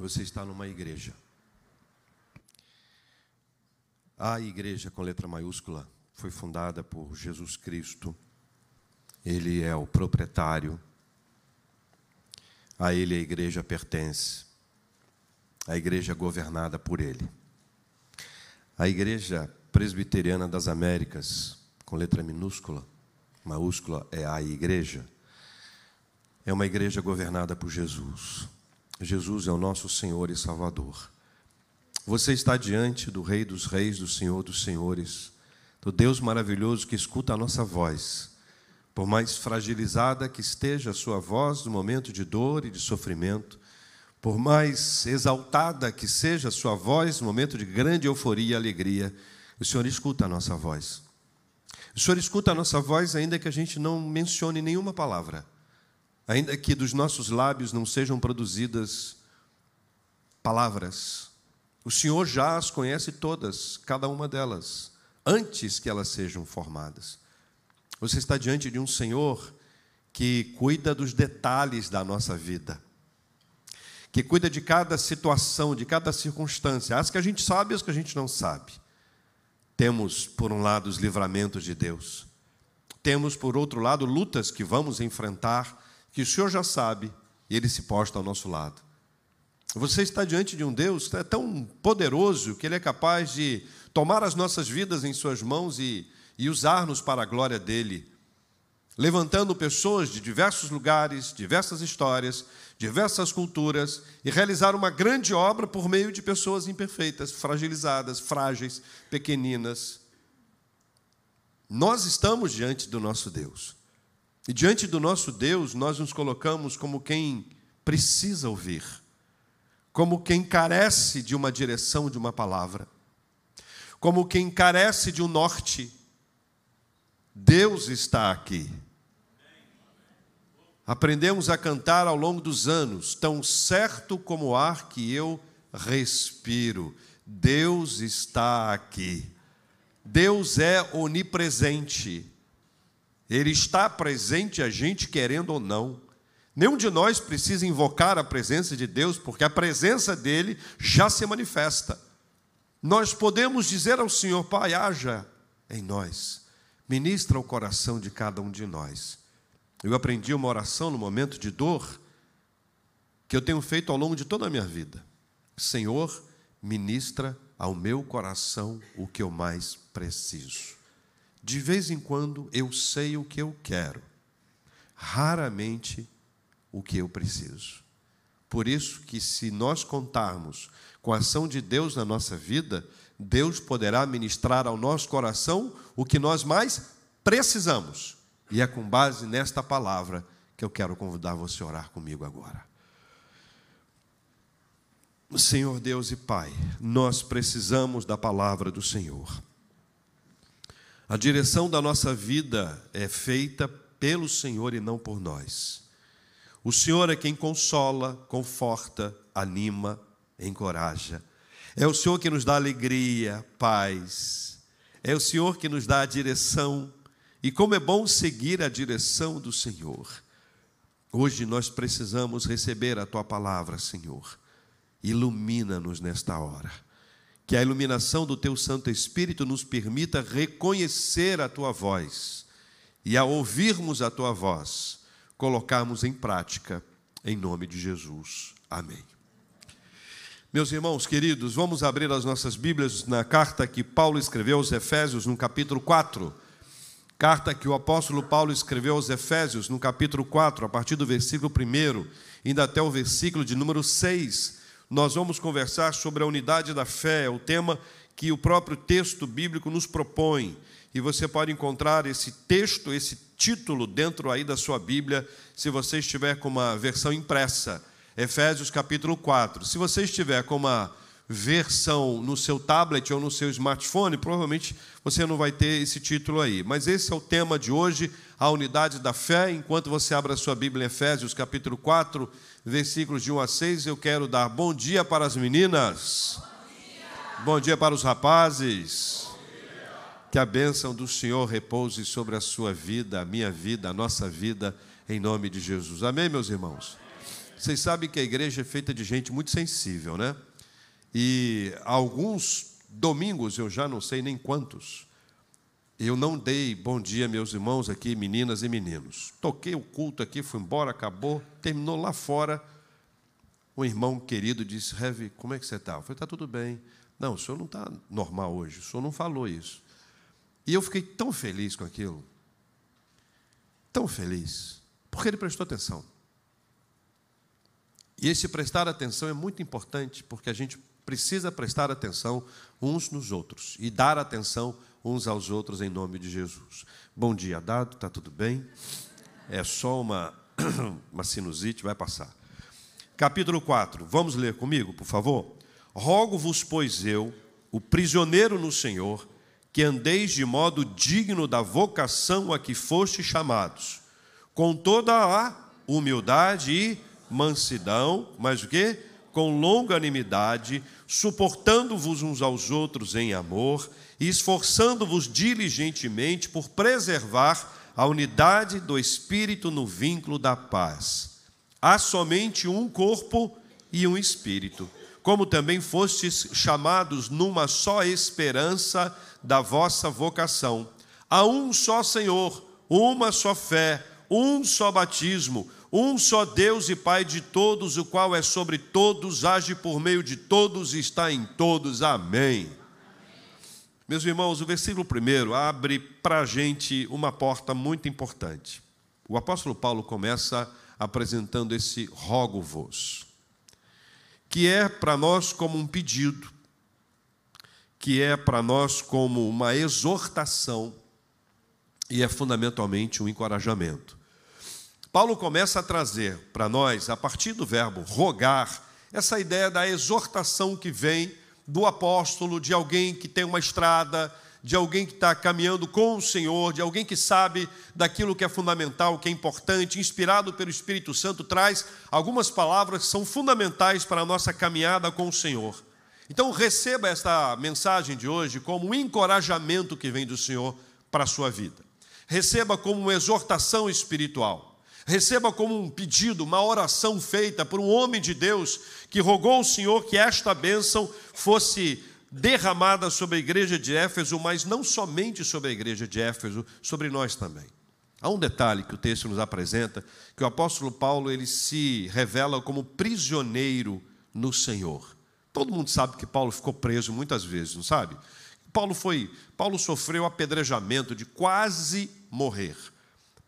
Você está numa igreja. A igreja com letra maiúscula foi fundada por Jesus Cristo. Ele é o proprietário. A ele a igreja pertence. A igreja é governada por ele. A igreja presbiteriana das Américas, com letra minúscula, maiúscula é a igreja, é uma igreja governada por Jesus. Jesus é o nosso Senhor e Salvador. Você está diante do Rei dos Reis, do Senhor dos Senhores, do Deus maravilhoso que escuta a nossa voz. Por mais fragilizada que esteja a sua voz no momento de dor e de sofrimento, por mais exaltada que seja a sua voz no momento de grande euforia e alegria, o Senhor escuta a nossa voz. O Senhor escuta a nossa voz, ainda que a gente não mencione nenhuma palavra ainda que dos nossos lábios não sejam produzidas palavras, o Senhor já as conhece todas, cada uma delas, antes que elas sejam formadas. Você está diante de um Senhor que cuida dos detalhes da nossa vida, que cuida de cada situação, de cada circunstância, as que a gente sabe e as que a gente não sabe. Temos, por um lado, os livramentos de Deus, temos, por outro lado, lutas que vamos enfrentar que o Senhor já sabe e ele se posta ao nosso lado. Você está diante de um Deus que é tão poderoso que ele é capaz de tomar as nossas vidas em suas mãos e, e usar-nos para a glória dele, levantando pessoas de diversos lugares, diversas histórias, diversas culturas e realizar uma grande obra por meio de pessoas imperfeitas, fragilizadas, frágeis, pequeninas. Nós estamos diante do nosso Deus. E diante do nosso Deus, nós nos colocamos como quem precisa ouvir, como quem carece de uma direção, de uma palavra, como quem carece de um norte. Deus está aqui. Aprendemos a cantar ao longo dos anos, tão certo como o ar que eu respiro. Deus está aqui. Deus é onipresente. Ele está presente a gente querendo ou não. Nenhum de nós precisa invocar a presença de Deus, porque a presença dele já se manifesta. Nós podemos dizer ao Senhor, Pai, haja em nós, ministra o coração de cada um de nós. Eu aprendi uma oração no momento de dor que eu tenho feito ao longo de toda a minha vida. Senhor, ministra ao meu coração o que eu mais preciso. De vez em quando eu sei o que eu quero, raramente o que eu preciso. Por isso que se nós contarmos com a ação de Deus na nossa vida, Deus poderá ministrar ao nosso coração o que nós mais precisamos. E é com base nesta palavra que eu quero convidar você a orar comigo agora. Senhor Deus e Pai, nós precisamos da palavra do Senhor. A direção da nossa vida é feita pelo Senhor e não por nós. O Senhor é quem consola, conforta, anima, encoraja. É o Senhor que nos dá alegria, paz. É o Senhor que nos dá a direção. E como é bom seguir a direção do Senhor. Hoje nós precisamos receber a tua palavra, Senhor. Ilumina-nos nesta hora que a iluminação do teu Santo Espírito nos permita reconhecer a tua voz e, ao ouvirmos a tua voz, colocarmos em prática, em nome de Jesus. Amém. Meus irmãos queridos, vamos abrir as nossas Bíblias na carta que Paulo escreveu aos Efésios, no capítulo 4. Carta que o apóstolo Paulo escreveu aos Efésios, no capítulo 4, a partir do versículo 1, indo até o versículo de número 6 nós vamos conversar sobre a unidade da fé, o tema que o próprio texto bíblico nos propõe. E você pode encontrar esse texto, esse título dentro aí da sua Bíblia, se você estiver com uma versão impressa, Efésios capítulo 4. Se você estiver com uma versão no seu tablet ou no seu smartphone, provavelmente você não vai ter esse título aí. Mas esse é o tema de hoje, a unidade da fé. Enquanto você abre a sua Bíblia em Efésios capítulo 4, versículos de 1 a 6, eu quero dar bom dia para as meninas. Bom dia, bom dia para os rapazes. Que a bênção do Senhor repouse sobre a sua vida, a minha vida, a nossa vida, em nome de Jesus. Amém, meus irmãos? Vocês sabem que a igreja é feita de gente muito sensível, né? E alguns domingos, eu já não sei nem quantos, eu não dei bom dia, meus irmãos aqui, meninas e meninos. Toquei o culto aqui, fui embora, acabou, terminou lá fora. Um irmão querido disse: Heavy, como é que você está? Eu falei: está tudo bem. Não, o senhor não está normal hoje, o senhor não falou isso. E eu fiquei tão feliz com aquilo, tão feliz, porque ele prestou atenção. E esse prestar atenção é muito importante, porque a gente precisa prestar atenção uns nos outros e dar atenção uns aos outros em nome de Jesus. Bom dia, dado, está tudo bem? É só uma, uma sinusite, vai passar. Capítulo 4, vamos ler comigo, por favor? Rogo-vos, pois eu, o prisioneiro no Senhor, que andeis de modo digno da vocação a que foste chamados, com toda a humildade e mansidão, mas o que? Com longanimidade, suportando-vos uns aos outros em amor e esforçando-vos diligentemente por preservar a unidade do Espírito no vínculo da paz. Há somente um corpo e um Espírito, como também fostes chamados numa só esperança da vossa vocação. Há um só Senhor, uma só fé, um só batismo um só Deus e Pai de todos, o qual é sobre todos, age por meio de todos e está em todos. Amém. Meus irmãos, o versículo primeiro abre para a gente uma porta muito importante. O apóstolo Paulo começa apresentando esse rogo-vos, que é para nós como um pedido, que é para nós como uma exortação e é fundamentalmente um encorajamento. Paulo começa a trazer para nós, a partir do verbo rogar, essa ideia da exortação que vem do apóstolo, de alguém que tem uma estrada, de alguém que está caminhando com o Senhor, de alguém que sabe daquilo que é fundamental, que é importante, inspirado pelo Espírito Santo, traz algumas palavras que são fundamentais para a nossa caminhada com o Senhor. Então, receba esta mensagem de hoje como um encorajamento que vem do Senhor para a sua vida. Receba como uma exortação espiritual. Receba como um pedido, uma oração feita por um homem de Deus que rogou ao Senhor que esta bênção fosse derramada sobre a igreja de Éfeso, mas não somente sobre a igreja de Éfeso, sobre nós também. Há um detalhe que o texto nos apresenta, que o apóstolo Paulo ele se revela como prisioneiro no Senhor. Todo mundo sabe que Paulo ficou preso muitas vezes, não sabe? Paulo foi, Paulo sofreu apedrejamento de quase morrer.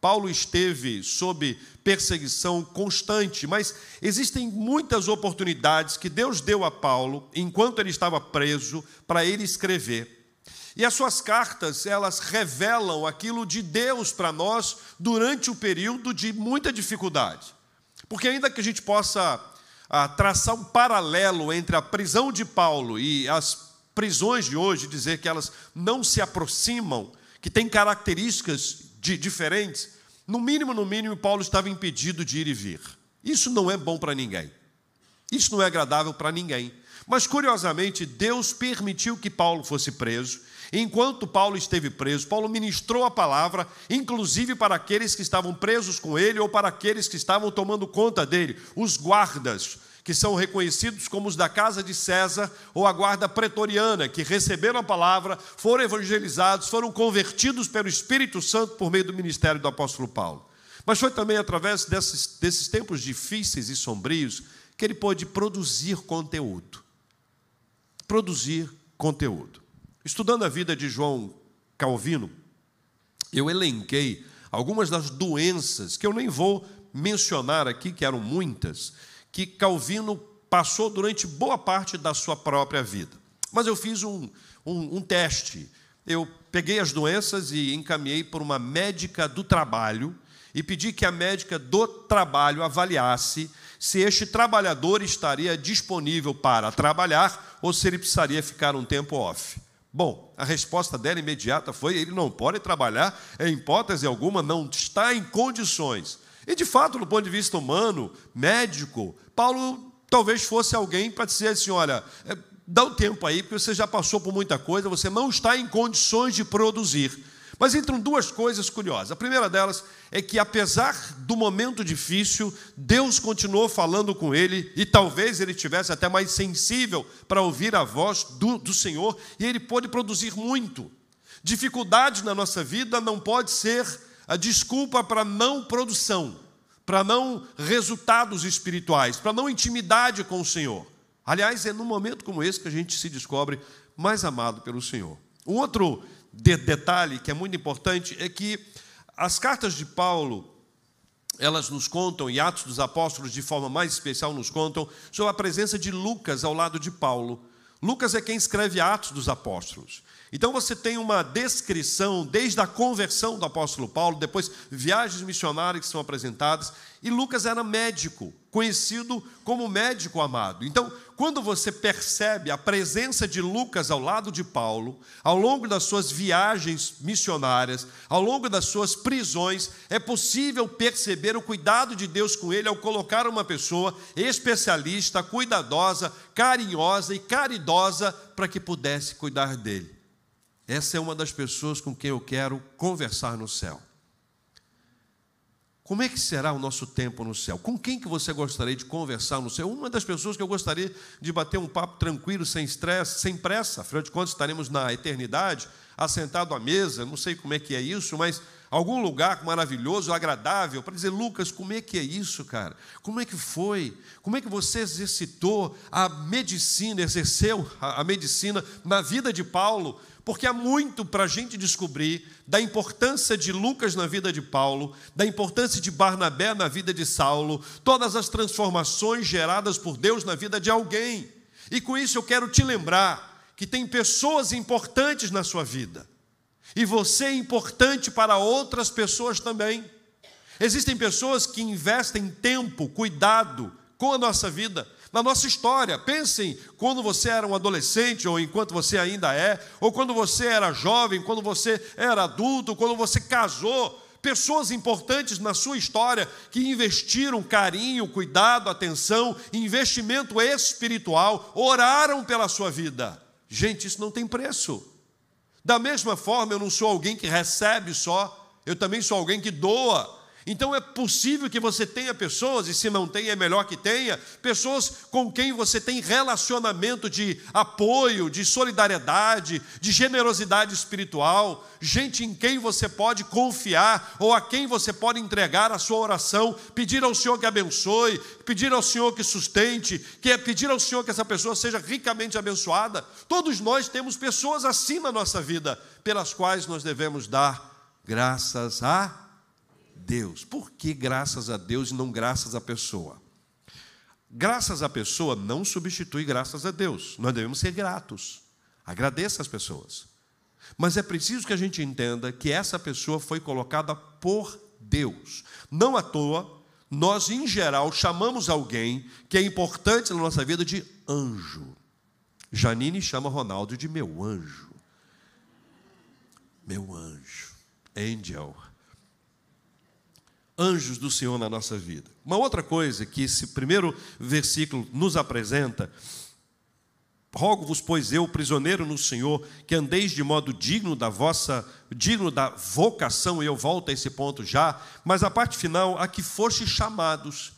Paulo esteve sob perseguição constante, mas existem muitas oportunidades que Deus deu a Paulo, enquanto ele estava preso, para ele escrever. E as suas cartas, elas revelam aquilo de Deus para nós durante o período de muita dificuldade. Porque, ainda que a gente possa ah, traçar um paralelo entre a prisão de Paulo e as prisões de hoje, dizer que elas não se aproximam, que têm características de, diferentes, no mínimo, no mínimo, Paulo estava impedido de ir e vir. Isso não é bom para ninguém. Isso não é agradável para ninguém. Mas, curiosamente, Deus permitiu que Paulo fosse preso. Enquanto Paulo esteve preso, Paulo ministrou a palavra, inclusive para aqueles que estavam presos com ele ou para aqueles que estavam tomando conta dele, os guardas, que são reconhecidos como os da casa de César ou a guarda pretoriana, que receberam a palavra, foram evangelizados, foram convertidos pelo Espírito Santo por meio do ministério do apóstolo Paulo. Mas foi também através desses, desses tempos difíceis e sombrios que ele pôde produzir conteúdo. Produzir conteúdo. Estudando a vida de João Calvino, eu elenquei algumas das doenças que eu nem vou mencionar aqui, que eram muitas, que Calvino passou durante boa parte da sua própria vida. Mas eu fiz um, um, um teste. Eu peguei as doenças e encaminhei por uma médica do trabalho e pedi que a médica do trabalho avaliasse se este trabalhador estaria disponível para trabalhar ou se ele precisaria ficar um tempo off. Bom, a resposta dela imediata foi: ele não pode trabalhar, em hipótese alguma, não está em condições. E de fato, do ponto de vista humano, médico, Paulo talvez fosse alguém para dizer assim: olha, é, dá um tempo aí, porque você já passou por muita coisa, você não está em condições de produzir. Mas entram duas coisas curiosas. A primeira delas é que, apesar do momento difícil, Deus continuou falando com ele, e talvez ele tivesse até mais sensível para ouvir a voz do, do Senhor, e ele pôde produzir muito. Dificuldade na nossa vida não pode ser a desculpa para não produção, para não resultados espirituais, para não intimidade com o Senhor. Aliás, é num momento como esse que a gente se descobre mais amado pelo Senhor. Um outro de detalhe que é muito importante é que as cartas de Paulo, elas nos contam, e Atos dos Apóstolos, de forma mais especial, nos contam sobre a presença de Lucas ao lado de Paulo. Lucas é quem escreve Atos dos Apóstolos. Então você tem uma descrição desde a conversão do apóstolo Paulo, depois viagens missionárias que são apresentadas, e Lucas era médico, conhecido como médico amado. Então, quando você percebe a presença de Lucas ao lado de Paulo, ao longo das suas viagens missionárias, ao longo das suas prisões, é possível perceber o cuidado de Deus com ele ao colocar uma pessoa especialista, cuidadosa, carinhosa e caridosa para que pudesse cuidar dele. Essa é uma das pessoas com quem eu quero conversar no céu. Como é que será o nosso tempo no céu? Com quem que você gostaria de conversar no céu? Uma das pessoas que eu gostaria de bater um papo tranquilo, sem estresse, sem pressa. Afinal de contas, estaremos na eternidade, assentado à mesa. Não sei como é que é isso, mas algum lugar maravilhoso, agradável, para dizer, Lucas, como é que é isso, cara? Como é que foi? Como é que você exercitou a medicina, exerceu a medicina na vida de Paulo? Porque há muito para a gente descobrir da importância de Lucas na vida de Paulo, da importância de Barnabé na vida de Saulo, todas as transformações geradas por Deus na vida de alguém. E com isso eu quero te lembrar que tem pessoas importantes na sua vida, e você é importante para outras pessoas também. Existem pessoas que investem tempo, cuidado com a nossa vida, na nossa história. Pensem quando você era um adolescente, ou enquanto você ainda é, ou quando você era jovem, quando você era adulto, quando você casou. Pessoas importantes na sua história que investiram carinho, cuidado, atenção, investimento espiritual, oraram pela sua vida. Gente, isso não tem preço. Da mesma forma, eu não sou alguém que recebe só, eu também sou alguém que doa. Então é possível que você tenha pessoas, e se não tem, é melhor que tenha, pessoas com quem você tem relacionamento de apoio, de solidariedade, de generosidade espiritual, gente em quem você pode confiar ou a quem você pode entregar a sua oração, pedir ao Senhor que abençoe, pedir ao Senhor que sustente, que é pedir ao Senhor que essa pessoa seja ricamente abençoada. Todos nós temos pessoas assim na nossa vida, pelas quais nós devemos dar graças a Deus. Por que graças a Deus e não graças à pessoa? Graças à pessoa não substitui graças a Deus. Nós devemos ser gratos. Agradeça as pessoas. Mas é preciso que a gente entenda que essa pessoa foi colocada por Deus. Não à toa, nós, em geral, chamamos alguém que é importante na nossa vida de anjo. Janine chama Ronaldo de meu anjo. Meu anjo. Angel anjos do Senhor na nossa vida. Uma outra coisa que esse primeiro versículo nos apresenta, rogo-vos, pois eu, prisioneiro no Senhor, que andeis de modo digno da vossa, digno da vocação, e eu volto a esse ponto já, mas a parte final, a que foste chamados.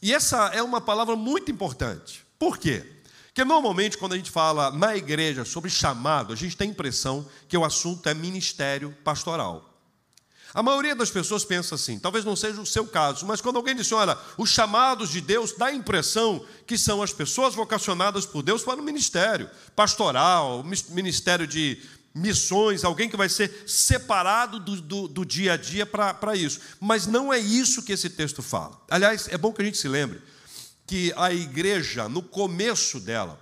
E essa é uma palavra muito importante. Por quê? Porque normalmente, quando a gente fala na igreja sobre chamado, a gente tem a impressão que o assunto é ministério pastoral. A maioria das pessoas pensa assim, talvez não seja o seu caso, mas quando alguém diz, olha, os chamados de Deus, dá a impressão que são as pessoas vocacionadas por Deus para o ministério pastoral, ministério de missões, alguém que vai ser separado do, do, do dia a dia para isso. Mas não é isso que esse texto fala. Aliás, é bom que a gente se lembre que a igreja, no começo dela,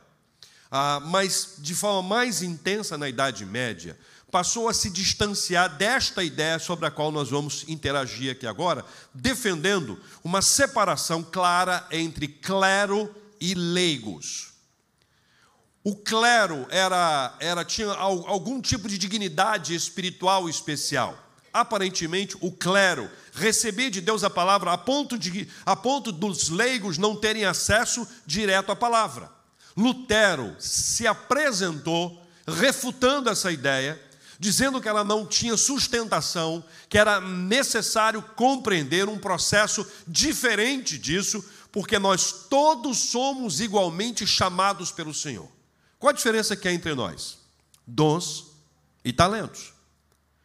ah, mas de forma mais intensa na Idade Média, passou a se distanciar desta ideia sobre a qual nós vamos interagir aqui agora, defendendo uma separação clara entre clero e leigos. O clero era, era tinha algum tipo de dignidade espiritual especial. Aparentemente, o clero recebia de Deus a palavra a ponto, de, a ponto dos leigos não terem acesso direto à palavra. Lutero se apresentou refutando essa ideia dizendo que ela não tinha sustentação, que era necessário compreender um processo diferente disso, porque nós todos somos igualmente chamados pelo Senhor. Qual a diferença que há entre nós? Dons e talentos.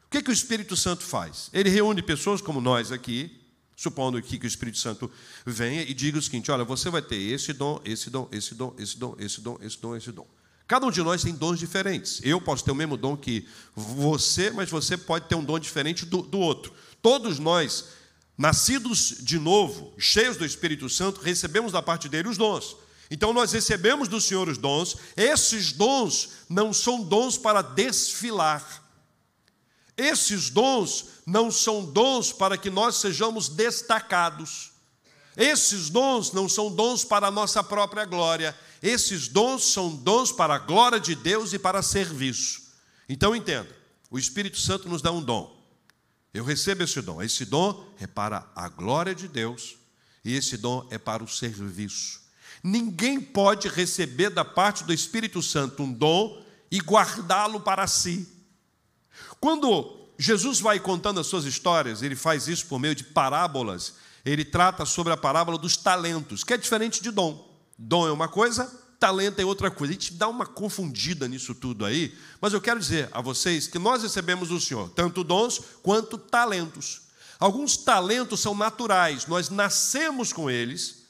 O que, que o Espírito Santo faz? Ele reúne pessoas como nós aqui, supondo aqui que o Espírito Santo venha e diga o seguinte: olha, você vai ter esse dom, esse dom, esse dom, esse dom, esse dom, esse dom, esse dom. Cada um de nós tem dons diferentes. Eu posso ter o mesmo dom que você, mas você pode ter um dom diferente do, do outro. Todos nós, nascidos de novo, cheios do Espírito Santo, recebemos da parte dele os dons. Então nós recebemos do Senhor os dons. Esses dons não são dons para desfilar. Esses dons não são dons para que nós sejamos destacados. Esses dons não são dons para a nossa própria glória. Esses dons são dons para a glória de Deus e para serviço. Então entenda: o Espírito Santo nos dá um dom. Eu recebo esse dom. Esse dom é para a glória de Deus e esse dom é para o serviço. Ninguém pode receber da parte do Espírito Santo um dom e guardá-lo para si. Quando Jesus vai contando as suas histórias, ele faz isso por meio de parábolas. Ele trata sobre a parábola dos talentos, que é diferente de dom. Dom é uma coisa, talento é outra coisa. A gente dá uma confundida nisso tudo aí, mas eu quero dizer a vocês que nós recebemos do Senhor tanto dons quanto talentos. Alguns talentos são naturais, nós nascemos com eles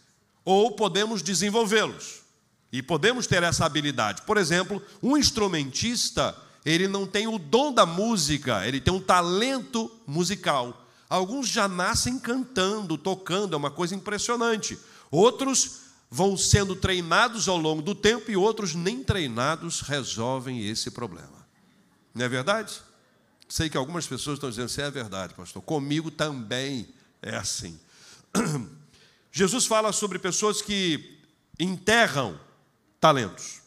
ou podemos desenvolvê-los. E podemos ter essa habilidade. Por exemplo, um instrumentista, ele não tem o dom da música, ele tem um talento musical. Alguns já nascem cantando, tocando, é uma coisa impressionante. Outros vão sendo treinados ao longo do tempo e outros nem treinados resolvem esse problema. Não é verdade? Sei que algumas pessoas estão dizendo assim, é verdade, pastor. Comigo também é assim. Jesus fala sobre pessoas que enterram talentos.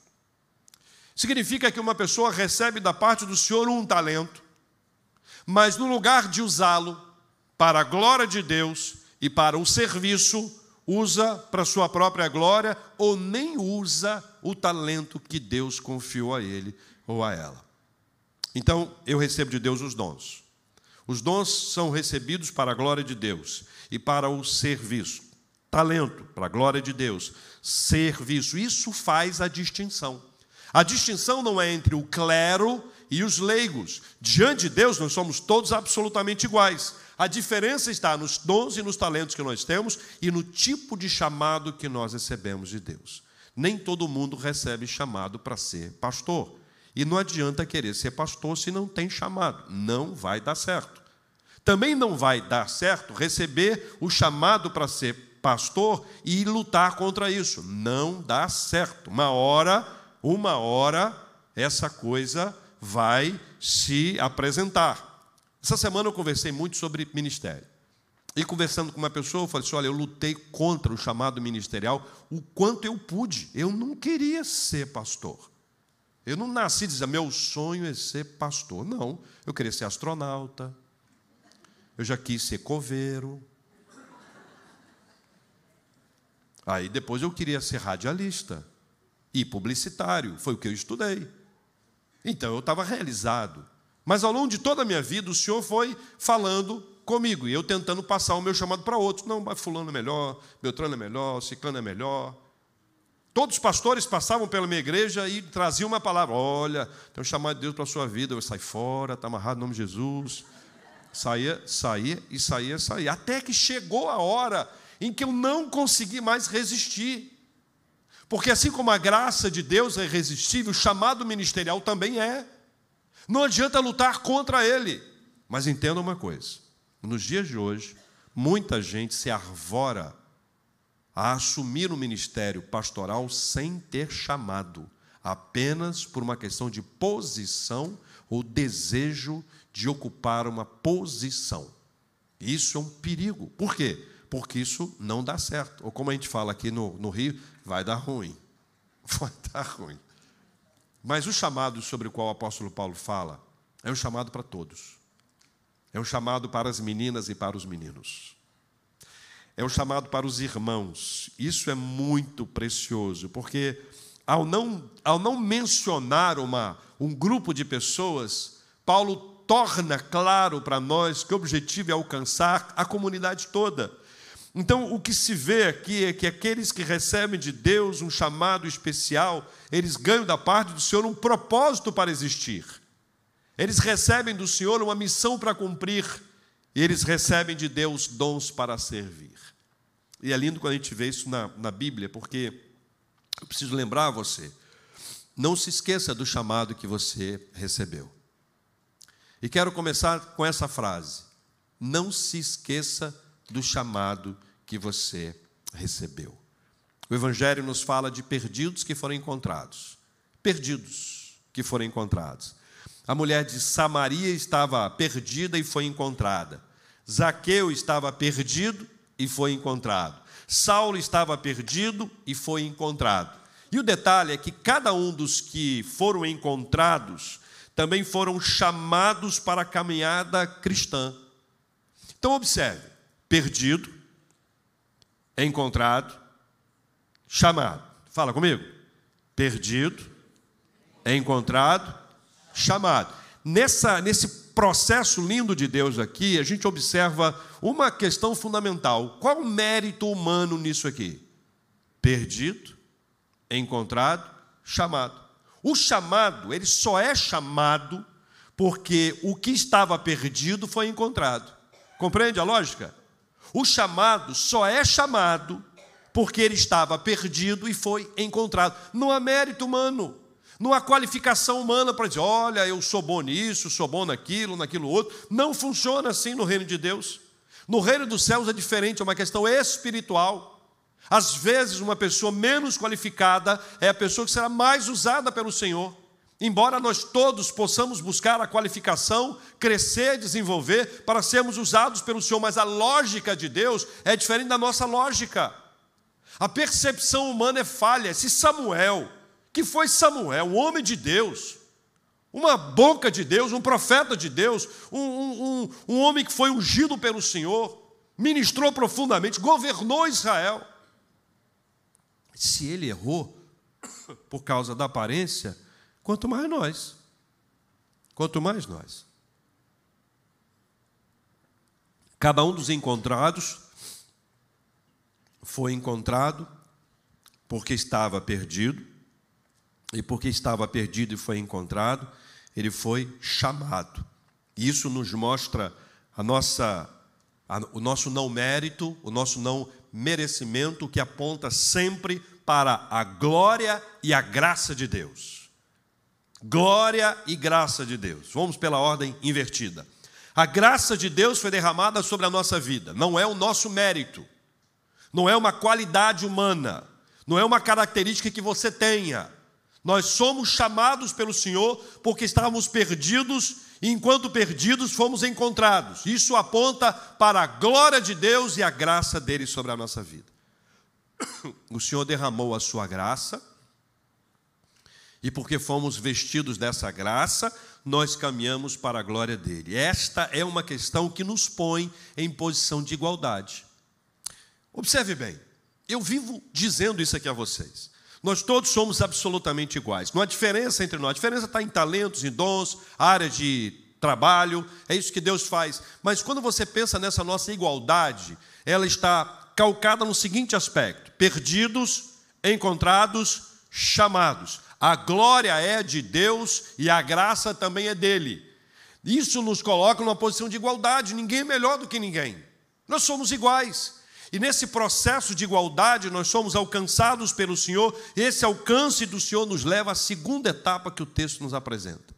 Significa que uma pessoa recebe da parte do Senhor um talento, mas no lugar de usá-lo para a glória de Deus e para o serviço, usa para sua própria glória ou nem usa o talento que Deus confiou a ele ou a ela. Então, eu recebo de Deus os dons. Os dons são recebidos para a glória de Deus e para o serviço talento para a glória de Deus, serviço. Isso faz a distinção. A distinção não é entre o clero e os leigos. Diante de Deus, nós somos todos absolutamente iguais. A diferença está nos dons e nos talentos que nós temos e no tipo de chamado que nós recebemos de Deus. Nem todo mundo recebe chamado para ser pastor. E não adianta querer ser pastor se não tem chamado. Não vai dar certo. Também não vai dar certo receber o chamado para ser pastor e lutar contra isso. Não dá certo. Uma hora, uma hora, essa coisa vai se apresentar. Essa semana eu conversei muito sobre ministério. E conversando com uma pessoa, eu falei assim: olha, eu lutei contra o chamado ministerial o quanto eu pude. Eu não queria ser pastor. Eu não nasci dizendo, meu sonho é ser pastor. Não, eu queria ser astronauta. Eu já quis ser coveiro. Aí depois eu queria ser radialista e publicitário, foi o que eu estudei. Então eu estava realizado. Mas ao longo de toda a minha vida, o Senhor foi falando comigo e eu tentando passar o meu chamado para outros. Não, mas Fulano é melhor, Beltrano é melhor, Ciclano é melhor. Todos os pastores passavam pela minha igreja e traziam uma palavra: olha, tem um chamado de Deus para a sua vida, eu saio fora, está amarrado no nome de Jesus. Saía, saía e saía, saía. Até que chegou a hora em que eu não consegui mais resistir. Porque assim como a graça de Deus é irresistível, o chamado ministerial também é. Não adianta lutar contra ele. Mas entenda uma coisa: nos dias de hoje, muita gente se arvora a assumir o ministério pastoral sem ter chamado, apenas por uma questão de posição ou desejo de ocupar uma posição. Isso é um perigo. Por quê? porque isso não dá certo. Ou como a gente fala aqui no, no Rio, vai dar ruim. Vai dar ruim. Mas o chamado sobre o qual o apóstolo Paulo fala é um chamado para todos. É um chamado para as meninas e para os meninos. É um chamado para os irmãos. Isso é muito precioso, porque ao não, ao não mencionar uma, um grupo de pessoas, Paulo torna claro para nós que o objetivo é alcançar a comunidade toda. Então, o que se vê aqui é que aqueles que recebem de Deus um chamado especial, eles ganham da parte do Senhor um propósito para existir. Eles recebem do Senhor uma missão para cumprir, e eles recebem de Deus dons para servir. E é lindo quando a gente vê isso na, na Bíblia, porque eu preciso lembrar você: não se esqueça do chamado que você recebeu. E quero começar com essa frase: não se esqueça do chamado que você recebeu. O Evangelho nos fala de perdidos que foram encontrados. Perdidos que foram encontrados. A mulher de Samaria estava perdida e foi encontrada. Zaqueu estava perdido e foi encontrado. Saulo estava perdido e foi encontrado. E o detalhe é que cada um dos que foram encontrados também foram chamados para a caminhada cristã. Então, observe: perdido, encontrado, chamado. Fala comigo. Perdido, encontrado, chamado. Nessa, nesse processo lindo de Deus aqui, a gente observa uma questão fundamental. Qual o mérito humano nisso aqui? Perdido, encontrado, chamado. O chamado, ele só é chamado porque o que estava perdido foi encontrado. Compreende a lógica? O chamado só é chamado porque ele estava perdido e foi encontrado. Não há mérito humano, não há qualificação humana para dizer, olha, eu sou bom nisso, sou bom naquilo, naquilo outro. Não funciona assim no reino de Deus. No reino dos céus é diferente, é uma questão espiritual. Às vezes, uma pessoa menos qualificada é a pessoa que será mais usada pelo Senhor. Embora nós todos possamos buscar a qualificação, crescer, desenvolver, para sermos usados pelo Senhor, mas a lógica de Deus é diferente da nossa lógica. A percepção humana é falha. Se Samuel, que foi Samuel, um homem de Deus, uma boca de Deus, um profeta de Deus, um, um, um, um homem que foi ungido pelo Senhor, ministrou profundamente, governou Israel. Se ele errou por causa da aparência, quanto mais nós. Quanto mais nós. Cada um dos encontrados foi encontrado porque estava perdido, e porque estava perdido e foi encontrado, ele foi chamado. Isso nos mostra a nossa, a, o nosso não mérito, o nosso não merecimento que aponta sempre para a glória e a graça de Deus. Glória e graça de Deus. Vamos pela ordem invertida. A graça de Deus foi derramada sobre a nossa vida, não é o nosso mérito, não é uma qualidade humana, não é uma característica que você tenha. Nós somos chamados pelo Senhor porque estávamos perdidos e enquanto perdidos fomos encontrados. Isso aponta para a glória de Deus e a graça dele sobre a nossa vida. O Senhor derramou a sua graça, e porque fomos vestidos dessa graça, nós caminhamos para a glória dele. Esta é uma questão que nos põe em posição de igualdade. Observe bem, eu vivo dizendo isso aqui a vocês. Nós todos somos absolutamente iguais. Não há diferença entre nós. A diferença está em talentos, em dons, área de trabalho. É isso que Deus faz. Mas quando você pensa nessa nossa igualdade, ela está calcada no seguinte aspecto: perdidos, encontrados, chamados. A glória é de Deus e a graça também é dele. Isso nos coloca numa posição de igualdade. Ninguém é melhor do que ninguém. Nós somos iguais. E nesse processo de igualdade, nós somos alcançados pelo Senhor, esse alcance do Senhor nos leva à segunda etapa que o texto nos apresenta.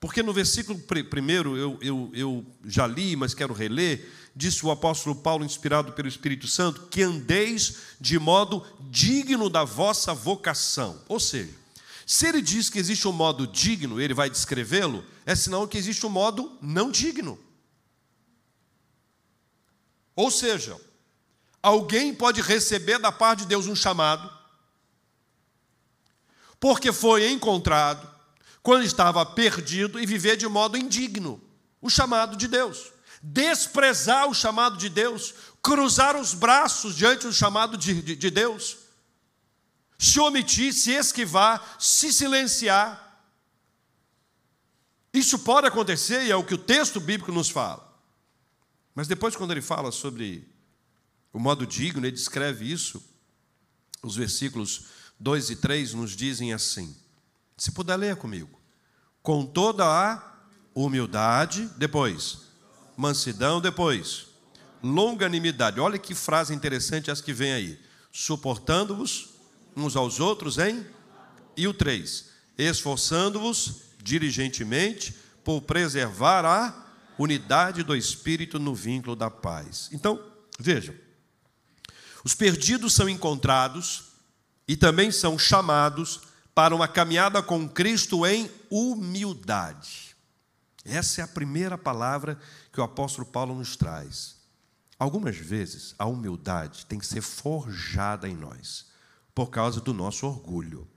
Porque no versículo primeiro, eu, eu, eu já li, mas quero reler, disse o apóstolo Paulo, inspirado pelo Espírito Santo, que andeis de modo digno da vossa vocação. Ou seja, se ele diz que existe um modo digno, ele vai descrevê-lo, é sinal que existe um modo não digno. Ou seja, Alguém pode receber da parte de Deus um chamado, porque foi encontrado quando estava perdido e viver de modo indigno o chamado de Deus. Desprezar o chamado de Deus, cruzar os braços diante do chamado de, de, de Deus, se omitir, se esquivar, se silenciar. Isso pode acontecer e é o que o texto bíblico nos fala. Mas depois, quando ele fala sobre o modo digno, ele descreve isso. Os versículos 2 e 3 nos dizem assim: se puder ler comigo. Com toda a humildade, depois, mansidão, depois, longanimidade. Olha que frase interessante as que vem aí. Suportando-vos uns aos outros em. E o 3. Esforçando-vos diligentemente por preservar a unidade do Espírito no vínculo da paz. Então, vejam. Os perdidos são encontrados e também são chamados para uma caminhada com Cristo em humildade. Essa é a primeira palavra que o apóstolo Paulo nos traz. Algumas vezes a humildade tem que ser forjada em nós, por causa do nosso orgulho,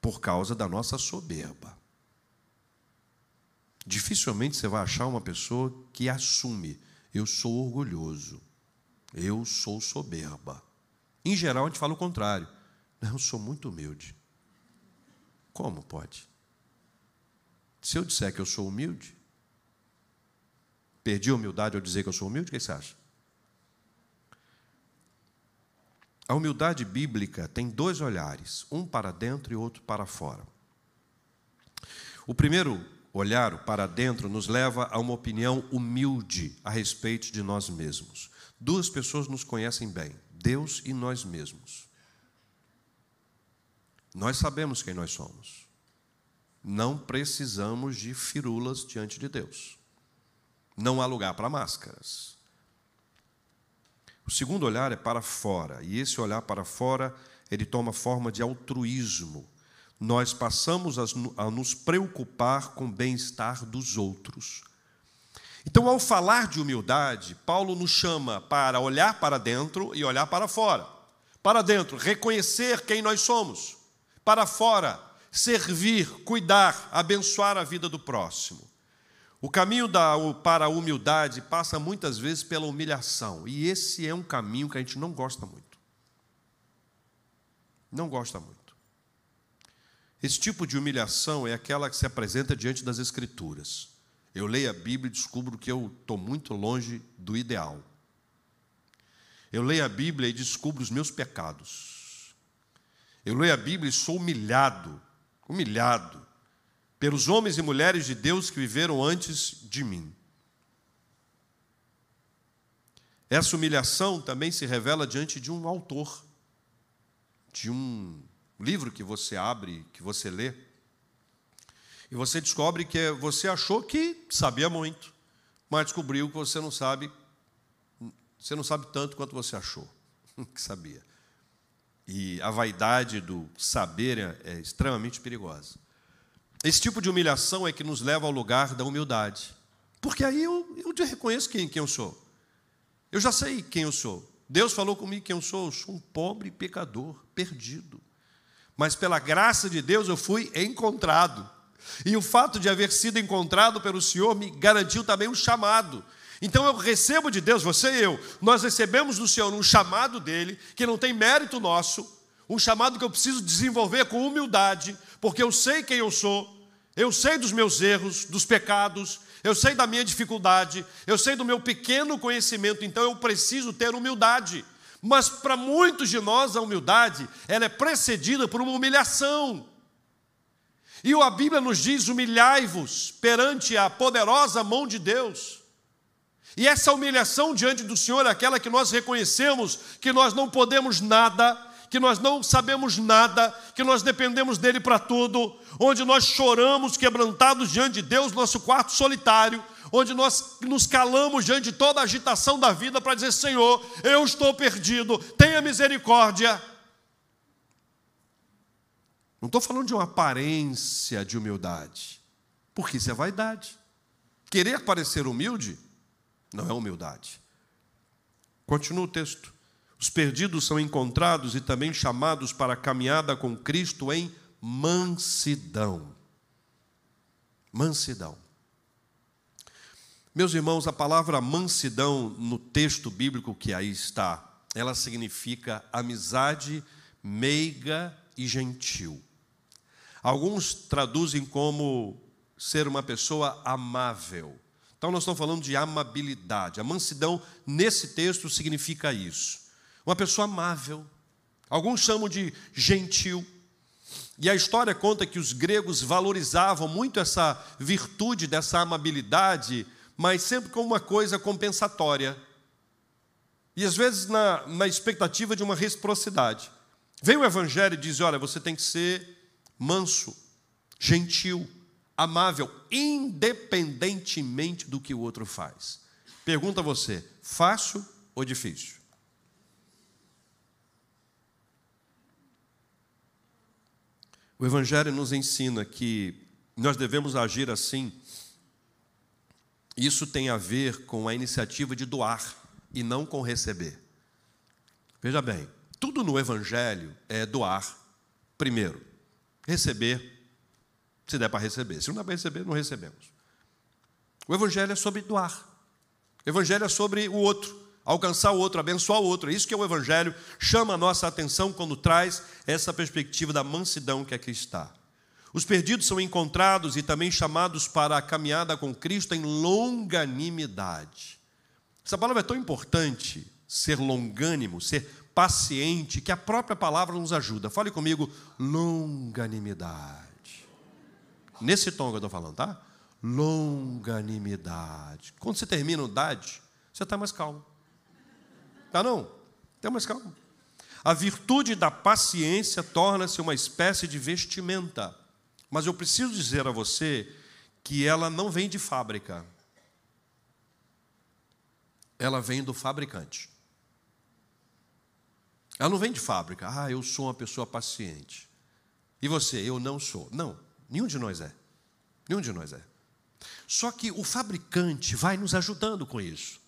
por causa da nossa soberba. Dificilmente você vai achar uma pessoa que assume: eu sou orgulhoso, eu sou soberba. Em geral, a gente fala o contrário: não, eu sou muito humilde. Como pode? Se eu disser que eu sou humilde, perdi a humildade ao dizer que eu sou humilde, o que você acha? A humildade bíblica tem dois olhares, um para dentro e outro para fora. O primeiro olhar, o para dentro, nos leva a uma opinião humilde a respeito de nós mesmos. Duas pessoas nos conhecem bem, Deus e nós mesmos. Nós sabemos quem nós somos. Não precisamos de firulas diante de Deus. Não há lugar para máscaras. O segundo olhar é para fora, e esse olhar para fora, ele toma forma de altruísmo. Nós passamos a nos preocupar com o bem-estar dos outros. Então, ao falar de humildade, Paulo nos chama para olhar para dentro e olhar para fora. Para dentro, reconhecer quem nós somos para fora, servir, cuidar, abençoar a vida do próximo. O caminho da, para a humildade passa muitas vezes pela humilhação, e esse é um caminho que a gente não gosta muito. Não gosta muito. Esse tipo de humilhação é aquela que se apresenta diante das Escrituras. Eu leio a Bíblia e descubro que eu estou muito longe do ideal. Eu leio a Bíblia e descubro os meus pecados. Eu leio a Bíblia e sou humilhado, humilhado, pelos homens e mulheres de Deus que viveram antes de mim. Essa humilhação também se revela diante de um autor, de um livro que você abre, que você lê, e você descobre que você achou que sabia muito, mas descobriu que você não sabe, você não sabe tanto quanto você achou que sabia. E a vaidade do saber é, é extremamente perigosa. Esse tipo de humilhação é que nos leva ao lugar da humildade. Porque aí eu, eu reconheço quem, quem eu sou. Eu já sei quem eu sou. Deus falou comigo quem eu sou. Eu sou um pobre pecador, perdido. Mas pela graça de Deus eu fui encontrado. E o fato de haver sido encontrado pelo Senhor me garantiu também um chamado. Então eu recebo de Deus, você e eu, nós recebemos do Senhor um chamado dele, que não tem mérito nosso, um chamado que eu preciso desenvolver com humildade, porque eu sei quem eu sou, eu sei dos meus erros, dos pecados, eu sei da minha dificuldade, eu sei do meu pequeno conhecimento, então eu preciso ter humildade. Mas para muitos de nós a humildade, ela é precedida por uma humilhação. E a Bíblia nos diz: humilhai-vos perante a poderosa mão de Deus. E essa humilhação diante do Senhor é aquela que nós reconhecemos que nós não podemos nada, que nós não sabemos nada, que nós dependemos dele para tudo, onde nós choramos quebrantados diante de Deus, nosso quarto solitário, onde nós nos calamos diante de toda a agitação da vida para dizer: Senhor, eu estou perdido, tenha misericórdia. Não estou falando de uma aparência de humildade, porque isso é vaidade. Querer parecer humilde não é humildade. Continua o texto. Os perdidos são encontrados e também chamados para a caminhada com Cristo em mansidão. Mansidão. Meus irmãos, a palavra mansidão no texto bíblico que aí está, ela significa amizade meiga e gentil. Alguns traduzem como ser uma pessoa amável. Então, nós estamos falando de amabilidade. A mansidão, nesse texto, significa isso. Uma pessoa amável. Alguns chamam de gentil. E a história conta que os gregos valorizavam muito essa virtude dessa amabilidade, mas sempre como uma coisa compensatória. E às vezes na, na expectativa de uma reciprocidade. Vem o Evangelho e diz: olha, você tem que ser manso, gentil, amável, independentemente do que o outro faz. Pergunta a você: fácil ou difícil? O Evangelho nos ensina que nós devemos agir assim. Isso tem a ver com a iniciativa de doar e não com receber. Veja bem, tudo no Evangelho é doar, primeiro. Receber, se der para receber. Se não dá para receber, não recebemos. O Evangelho é sobre doar. O Evangelho é sobre o outro alcançar o outro, abençoar o outro. É isso que é o Evangelho chama a nossa atenção quando traz essa perspectiva da mansidão que aqui está. Os perdidos são encontrados e também chamados para a caminhada com Cristo em longanimidade. Essa palavra é tão importante, ser longânimo, ser paciente, que a própria palavra nos ajuda. Fale comigo, longanimidade. Nesse tom que eu estou falando, tá? Longanimidade. Quando você termina o dade, você está mais calmo. Tá não? Tem mais calma. A virtude da paciência torna-se uma espécie de vestimenta. Mas eu preciso dizer a você que ela não vem de fábrica. Ela vem do fabricante. Ela não vem de fábrica. Ah, eu sou uma pessoa paciente. E você? Eu não sou. Não, nenhum de nós é. Nenhum de nós é. Só que o fabricante vai nos ajudando com isso.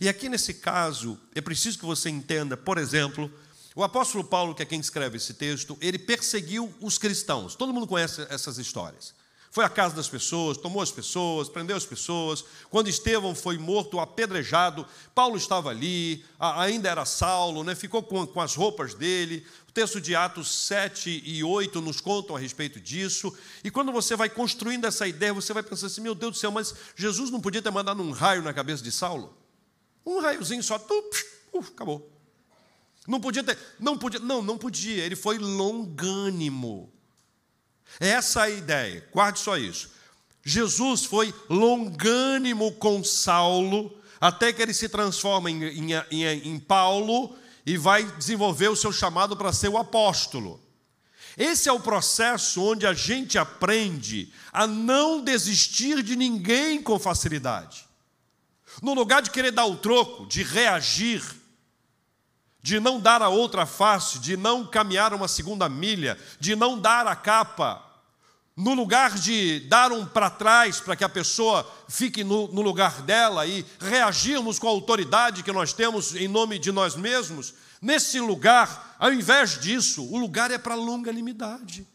E aqui nesse caso, é preciso que você entenda, por exemplo, o apóstolo Paulo, que é quem escreve esse texto, ele perseguiu os cristãos. Todo mundo conhece essas histórias. Foi à casa das pessoas, tomou as pessoas, prendeu as pessoas. Quando Estevão foi morto, apedrejado, Paulo estava ali, ainda era Saulo, né? ficou com, com as roupas dele. O texto de Atos 7 e 8 nos contam a respeito disso. E quando você vai construindo essa ideia, você vai pensar assim: meu Deus do céu, mas Jesus não podia ter mandado um raio na cabeça de Saulo? Um raiozinho só, uf, acabou. Não podia ter, não podia, não, não podia. Ele foi longânimo. Essa é a ideia. Guarde só isso. Jesus foi longânimo com Saulo, até que ele se transforma em, em, em, em Paulo e vai desenvolver o seu chamado para ser o apóstolo. Esse é o processo onde a gente aprende a não desistir de ninguém com facilidade. No lugar de querer dar o troco, de reagir, de não dar a outra face, de não caminhar uma segunda milha, de não dar a capa, no lugar de dar um para trás para que a pessoa fique no, no, lugar dela e reagirmos com a autoridade que nós temos em nome de nós mesmos, nesse lugar, ao invés disso, o lugar é para longanimidade,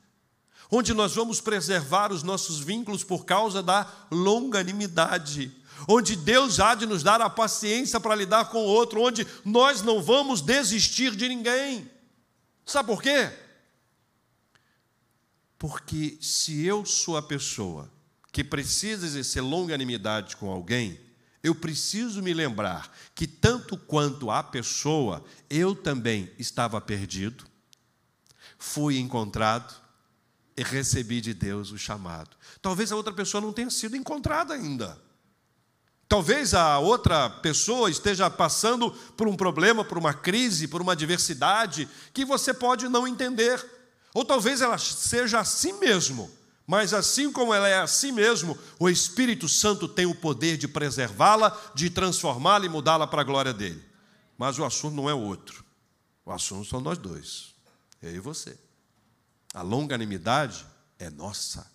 onde nós vamos preservar os nossos vínculos por causa da longanimidade onde Deus há de nos dar a paciência para lidar com o outro, onde nós não vamos desistir de ninguém. Sabe por quê? Porque se eu sou a pessoa que precisa exercer longanimidade com alguém, eu preciso me lembrar que, tanto quanto a pessoa, eu também estava perdido, fui encontrado e recebi de Deus o chamado. Talvez a outra pessoa não tenha sido encontrada ainda. Talvez a outra pessoa esteja passando por um problema, por uma crise, por uma adversidade que você pode não entender. Ou talvez ela seja assim mesmo, mas assim como ela é assim mesmo, o Espírito Santo tem o poder de preservá-la, de transformá-la e mudá-la para a glória dele. Mas o assunto não é outro. O assunto são nós dois, eu e você. A longanimidade é nossa.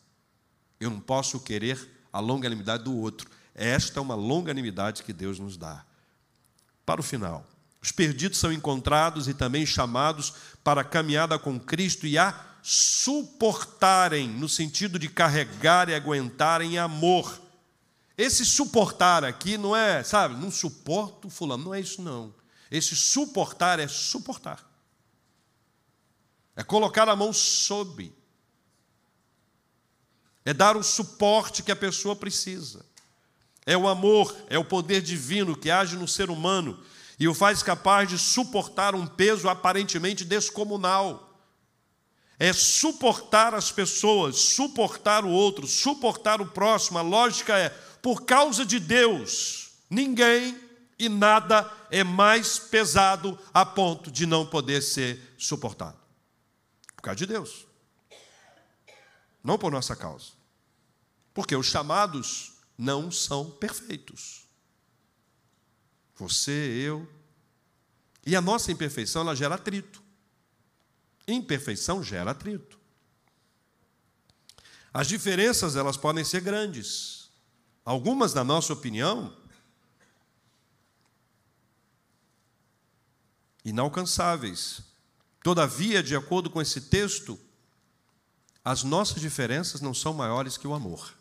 Eu não posso querer a longanimidade do outro. Esta é uma longanimidade que Deus nos dá. Para o final, os perdidos são encontrados e também chamados para a caminhada com Cristo e a suportarem, no sentido de carregar e aguentar em amor. Esse suportar aqui não é, sabe, não suporto fulano, não é isso não. Esse suportar é suportar. É colocar a mão sob. é dar o suporte que a pessoa precisa. É o amor, é o poder divino que age no ser humano e o faz capaz de suportar um peso aparentemente descomunal. É suportar as pessoas, suportar o outro, suportar o próximo. A lógica é: por causa de Deus, ninguém e nada é mais pesado a ponto de não poder ser suportado. Por causa de Deus. Não por nossa causa. Porque os chamados não são perfeitos. Você, eu. E a nossa imperfeição, ela gera atrito. Imperfeição gera atrito. As diferenças, elas podem ser grandes. Algumas, na nossa opinião, inalcançáveis. Todavia, de acordo com esse texto, as nossas diferenças não são maiores que o amor.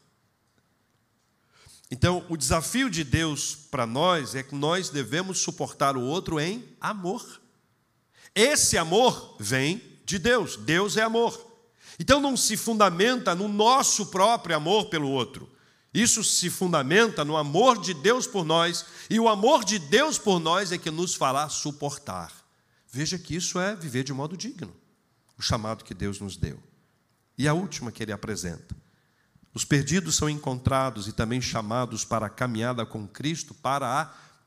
Então, o desafio de Deus para nós é que nós devemos suportar o outro em amor. Esse amor vem de Deus, Deus é amor. Então, não se fundamenta no nosso próprio amor pelo outro. Isso se fundamenta no amor de Deus por nós, e o amor de Deus por nós é que nos fará suportar. Veja que isso é viver de modo digno, o chamado que Deus nos deu. E a última que ele apresenta. Os perdidos são encontrados e também chamados para a caminhada com Cristo para a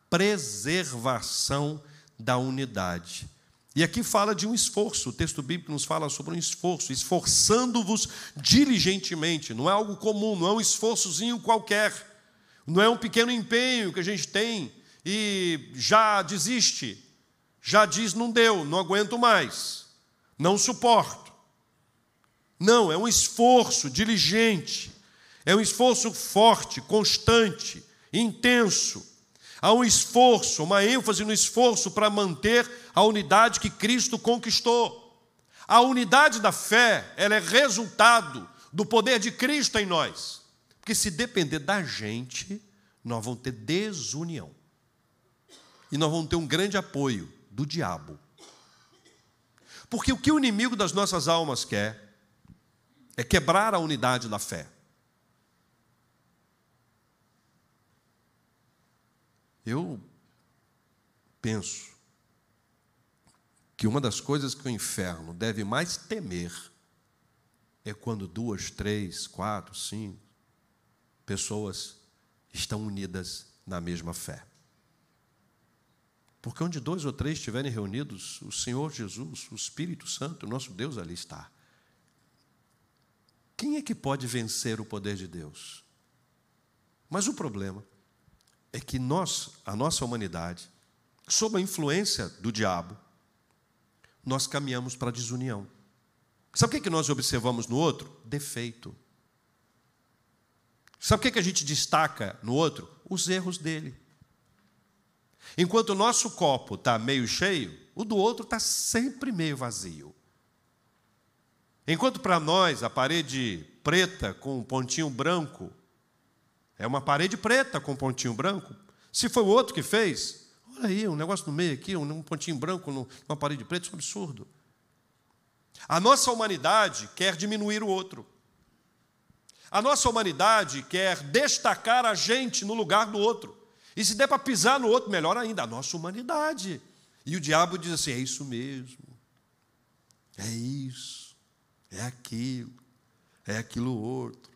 preservação da unidade. E aqui fala de um esforço, o texto bíblico nos fala sobre um esforço, esforçando-vos diligentemente, não é algo comum, não é um esforçozinho qualquer, não é um pequeno empenho que a gente tem e já desiste, já diz não deu, não aguento mais, não suporto. Não, é um esforço diligente, é um esforço forte, constante, intenso. Há um esforço, uma ênfase no esforço para manter a unidade que Cristo conquistou. A unidade da fé, ela é resultado do poder de Cristo em nós. Porque se depender da gente, nós vamos ter desunião. E nós vamos ter um grande apoio do diabo. Porque o que o inimigo das nossas almas quer é quebrar a unidade da fé. Eu penso que uma das coisas que o inferno deve mais temer é quando duas, três, quatro, cinco pessoas estão unidas na mesma fé. Porque onde dois ou três estiverem reunidos, o Senhor Jesus, o Espírito Santo, o nosso Deus ali está. Quem é que pode vencer o poder de Deus? Mas o problema é que nós, a nossa humanidade, sob a influência do diabo, nós caminhamos para a desunião. Sabe o que nós observamos no outro? Defeito. Sabe o que a gente destaca no outro? Os erros dele. Enquanto o nosso copo está meio cheio, o do outro está sempre meio vazio. Enquanto para nós a parede preta com um pontinho branco é uma parede preta com pontinho branco. Se foi o outro que fez, olha aí, um negócio no meio aqui, um pontinho branco numa parede preta, isso é um absurdo. A nossa humanidade quer diminuir o outro. A nossa humanidade quer destacar a gente no lugar do outro. E se der para pisar no outro, melhor ainda, a nossa humanidade. E o diabo diz assim: é isso mesmo, é isso, é aquilo, é aquilo outro.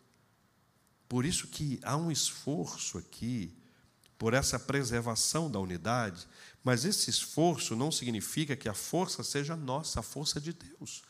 Por isso que há um esforço aqui por essa preservação da unidade, mas esse esforço não significa que a força seja nossa, a força de Deus.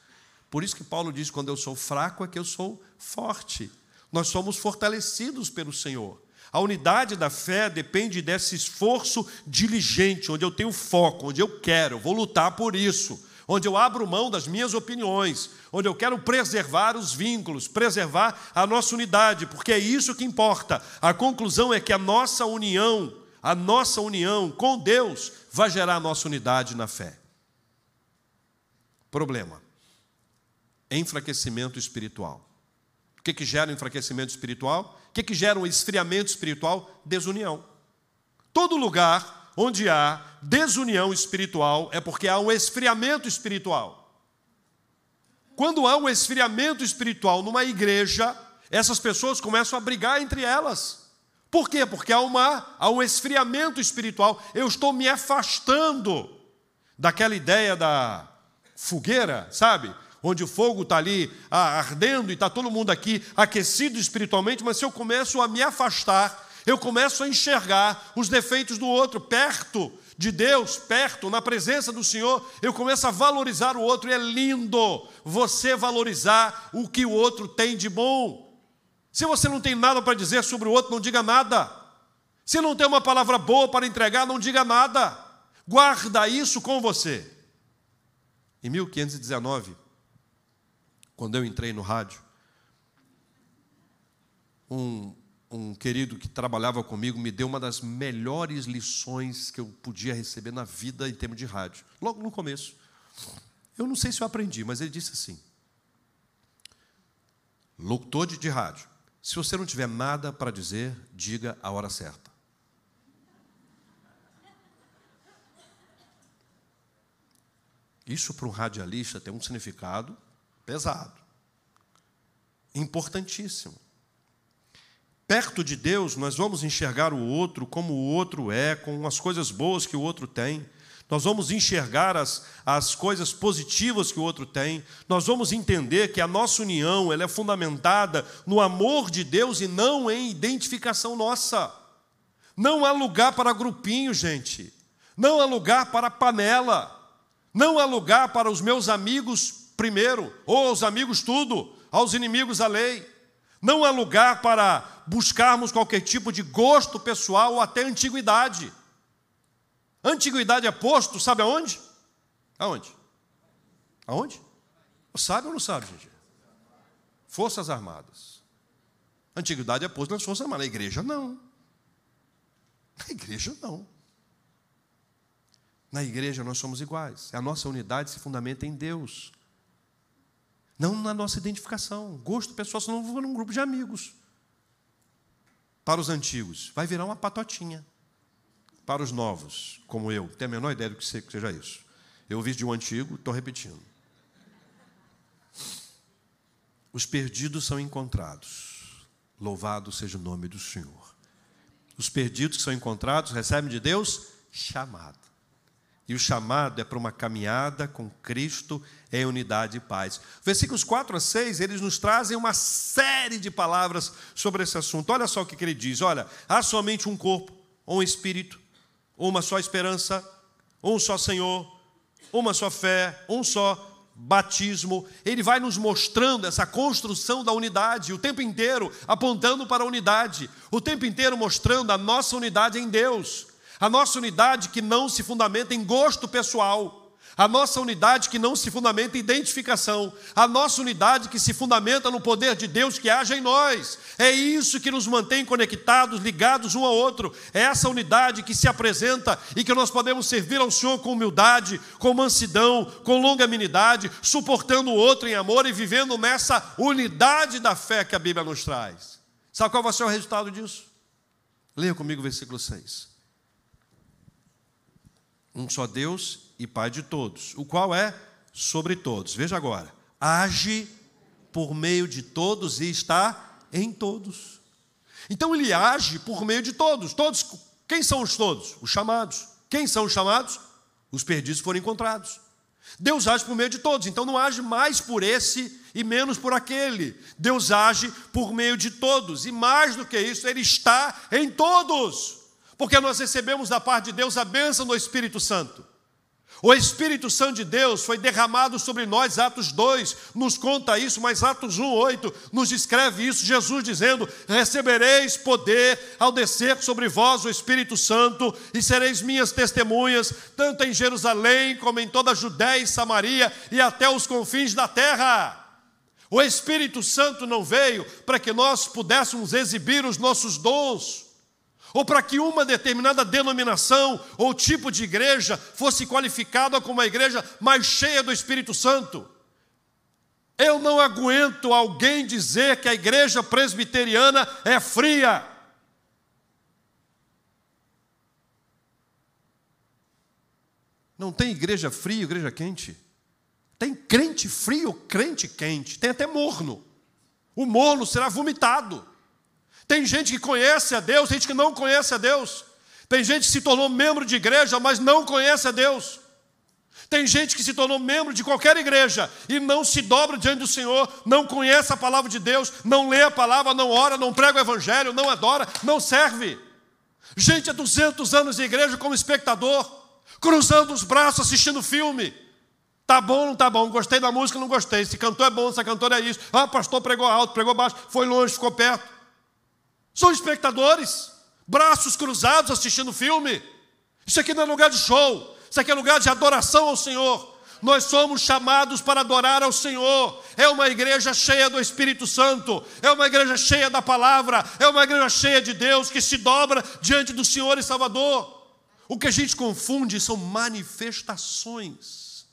Por isso que Paulo diz: quando eu sou fraco, é que eu sou forte. Nós somos fortalecidos pelo Senhor. A unidade da fé depende desse esforço diligente, onde eu tenho foco, onde eu quero, eu vou lutar por isso onde eu abro mão das minhas opiniões, onde eu quero preservar os vínculos, preservar a nossa unidade, porque é isso que importa. A conclusão é que a nossa união, a nossa união com Deus vai gerar a nossa unidade na fé. Problema: enfraquecimento espiritual. O que, que gera enfraquecimento espiritual? O que, que gera um esfriamento espiritual? Desunião. Todo lugar onde há desunião espiritual é porque há um esfriamento espiritual. Quando há um esfriamento espiritual numa igreja, essas pessoas começam a brigar entre elas. Por quê? Porque há, uma, há um esfriamento espiritual. Eu estou me afastando daquela ideia da fogueira, sabe? Onde o fogo está ali ah, ardendo e está todo mundo aqui aquecido espiritualmente, mas se eu começo a me afastar, eu começo a enxergar os defeitos do outro perto de Deus, perto, na presença do Senhor, eu começo a valorizar o outro, e é lindo você valorizar o que o outro tem de bom. Se você não tem nada para dizer sobre o outro, não diga nada. Se não tem uma palavra boa para entregar, não diga nada. Guarda isso com você. Em 1519, quando eu entrei no rádio, um um querido que trabalhava comigo me deu uma das melhores lições que eu podia receber na vida em termos de rádio, logo no começo. Eu não sei se eu aprendi, mas ele disse assim: locutor de rádio, se você não tiver nada para dizer, diga a hora certa. Isso para um radialista tem um significado pesado, importantíssimo. Perto de Deus, nós vamos enxergar o outro como o outro é, com as coisas boas que o outro tem. Nós vamos enxergar as, as coisas positivas que o outro tem. Nós vamos entender que a nossa união ela é fundamentada no amor de Deus e não em identificação nossa. Não há lugar para grupinho, gente. Não há lugar para panela. Não há lugar para os meus amigos primeiro, ou aos amigos tudo, aos inimigos a lei. Não há lugar para buscarmos qualquer tipo de gosto pessoal ou até antiguidade. Antiguidade é posto, sabe aonde? Aonde? Aonde? Sabe ou não sabe, gente? Forças Armadas. Antiguidade é posto nas Forças Armadas. Na igreja, não. Na igreja, não. Na igreja nós somos iguais. A nossa unidade se fundamenta em Deus. Não na nossa identificação. Gosto pessoal, senão vou num grupo de amigos. Para os antigos, vai virar uma patotinha. Para os novos, como eu, tem a menor ideia do que seja isso. Eu ouvi de um antigo, estou repetindo. Os perdidos são encontrados. Louvado seja o nome do Senhor. Os perdidos que são encontrados recebem de Deus chamado. E o chamado é para uma caminhada com Cristo em unidade e paz. Versículos 4 a 6, eles nos trazem uma série de palavras sobre esse assunto. Olha só o que ele diz: olha, há somente um corpo, um espírito, uma só esperança, um só Senhor, uma só fé, um só batismo. Ele vai nos mostrando essa construção da unidade, o tempo inteiro apontando para a unidade, o tempo inteiro mostrando a nossa unidade em Deus. A nossa unidade que não se fundamenta em gosto pessoal, a nossa unidade que não se fundamenta em identificação, a nossa unidade que se fundamenta no poder de Deus que age em nós. É isso que nos mantém conectados, ligados um ao outro. É essa unidade que se apresenta e que nós podemos servir ao Senhor com humildade, com mansidão, com longanimidade, suportando o outro em amor e vivendo nessa unidade da fé que a Bíblia nos traz. Sabe qual vai ser o resultado disso? Leia comigo o versículo 6 um só Deus e Pai de todos, o qual é sobre todos. Veja agora, age por meio de todos e está em todos. Então ele age por meio de todos. Todos, quem são os todos? Os chamados. Quem são os chamados? Os perdidos foram encontrados. Deus age por meio de todos, então não age mais por esse e menos por aquele. Deus age por meio de todos, e mais do que isso, Ele está em todos porque nós recebemos da parte de Deus a bênção do Espírito Santo. O Espírito Santo de Deus foi derramado sobre nós, Atos 2 nos conta isso, mas Atos 1, 8 nos descreve isso, Jesus dizendo: Recebereis poder ao descer sobre vós o Espírito Santo, e sereis minhas testemunhas, tanto em Jerusalém como em toda a Judéia e Samaria e até os confins da terra. O Espírito Santo não veio para que nós pudéssemos exibir os nossos dons, ou para que uma determinada denominação ou tipo de igreja fosse qualificada como a igreja mais cheia do Espírito Santo. Eu não aguento alguém dizer que a igreja presbiteriana é fria. Não tem igreja fria, igreja quente. Tem crente frio, crente quente. Tem até morno. O mono será vomitado. Tem gente que conhece a Deus, tem gente que não conhece a Deus. Tem gente que se tornou membro de igreja, mas não conhece a Deus. Tem gente que se tornou membro de qualquer igreja e não se dobra diante do Senhor, não conhece a palavra de Deus, não lê a palavra, não ora, não prega o evangelho, não adora, não serve. Gente há 200 anos de igreja como espectador, cruzando os braços assistindo filme. Tá bom, não tá bom, gostei da música, não gostei. Se cantor é bom, se cantor é isso. Ah, pastor pregou alto, pregou baixo, foi longe, ficou perto. São espectadores, braços cruzados assistindo filme. Isso aqui não é lugar de show, isso aqui é lugar de adoração ao Senhor. Nós somos chamados para adorar ao Senhor. É uma igreja cheia do Espírito Santo, é uma igreja cheia da palavra, é uma igreja cheia de Deus que se dobra diante do Senhor e Salvador. O que a gente confunde são manifestações.